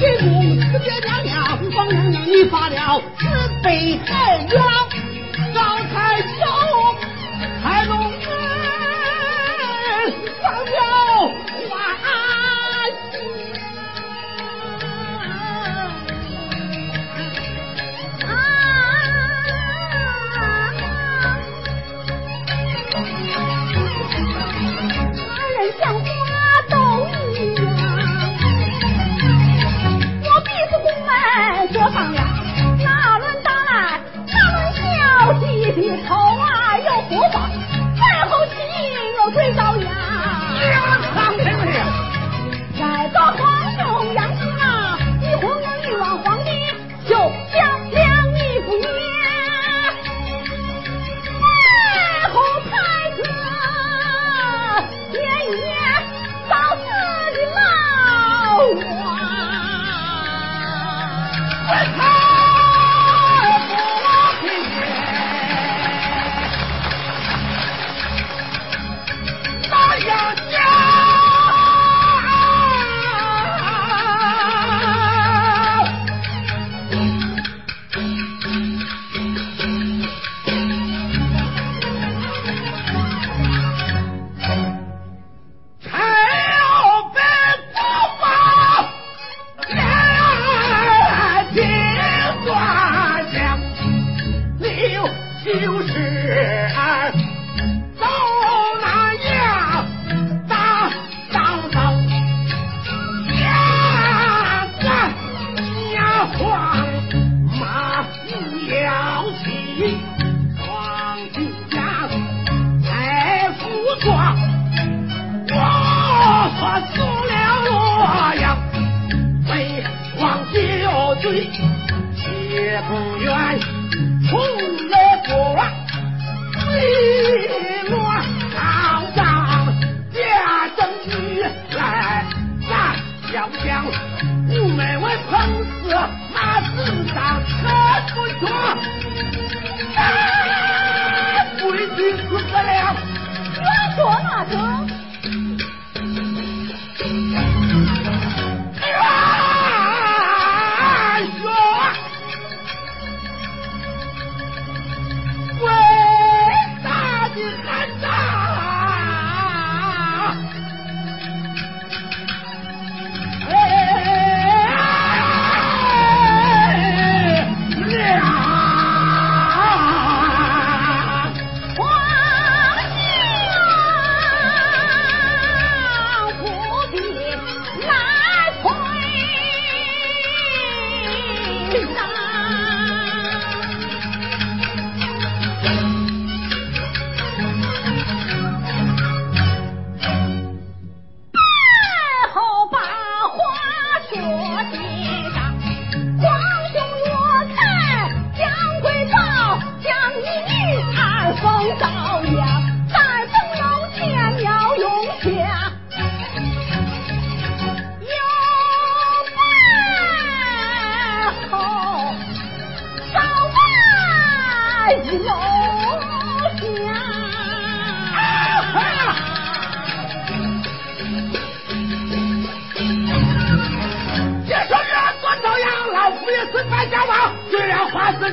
进宫，赐爹娘娘，王娘娘你发了慈悲太冤。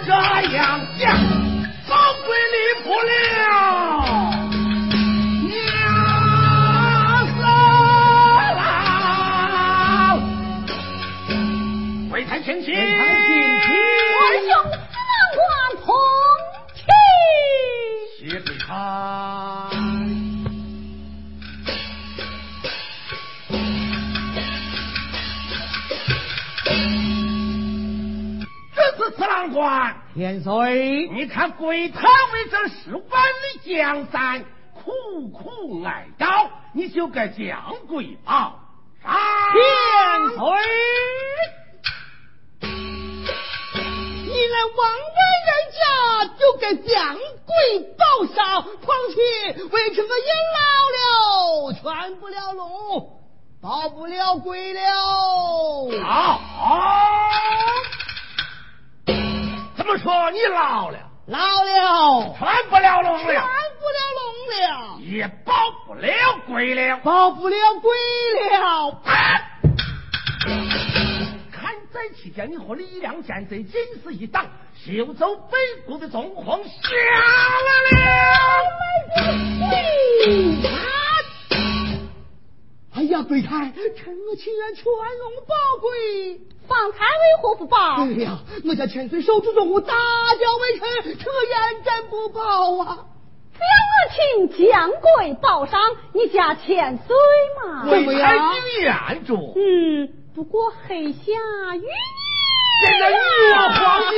这样讲高归离谱了娘子回台前去。兄四万铜钱写给他司郎官，天岁，你看鬼堂为这十万里江山苦苦哀悼，你就该降鬼报。天岁，你来王为人家就该降鬼报上，况且为什么也老了，劝不了龙。报不了鬼了。好么说你老了。老了。穿不了龙了。穿不了龙了。也保不了鬼了。保不了鬼了。看在期间你和李良贤贼仅是一挡秀州北国的纵横下来了哎呀鬼胎沉我青云全龙宝贵方才为何不报？对呀，我家千岁守住中午，大叫微臣，趁我严战不报啊！只要我请将贵报上，你家千岁嘛？为太女愿着。嗯，不过黑下与你现在我皇爷。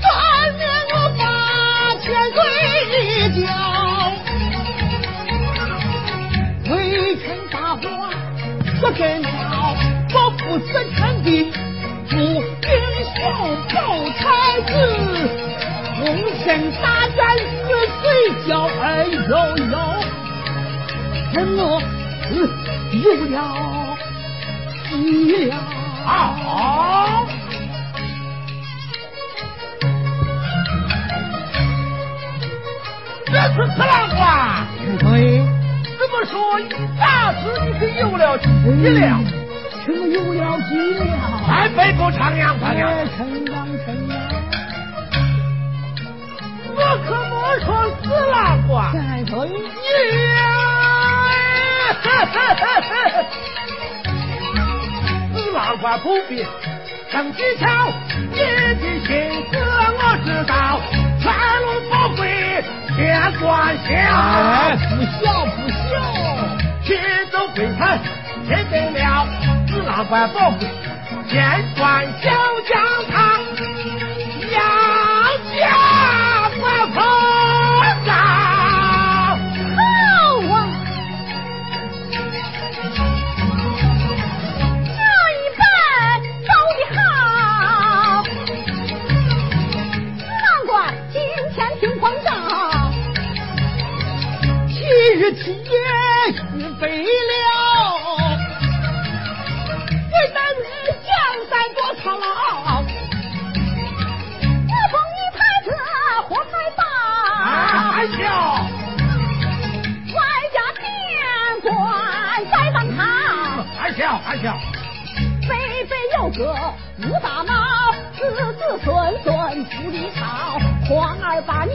转眼我八千岁一交。微臣大话说真了，我不是臣的不英雄报太子。终身大战死睡觉，哎呦呦，我有了急了。这是次郎官。对，这么说一下子你是有了急了？什么有了急了？在北部长阳，长阳，城阳，城阳。我可没说死郎官，再说一死郎官不必生技巧，你的心思我知道，全龙宝贵天官笑，不笑不笑，天走鬼才天得了，死郎官宝贵天官小笑还笑，北北有个五大脑，子子孙孙不离朝，皇儿把你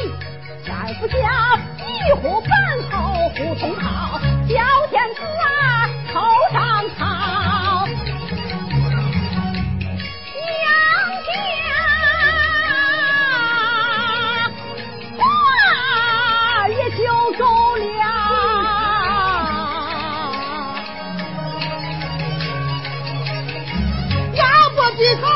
再不嫁，一呼半头胡同好，小天几头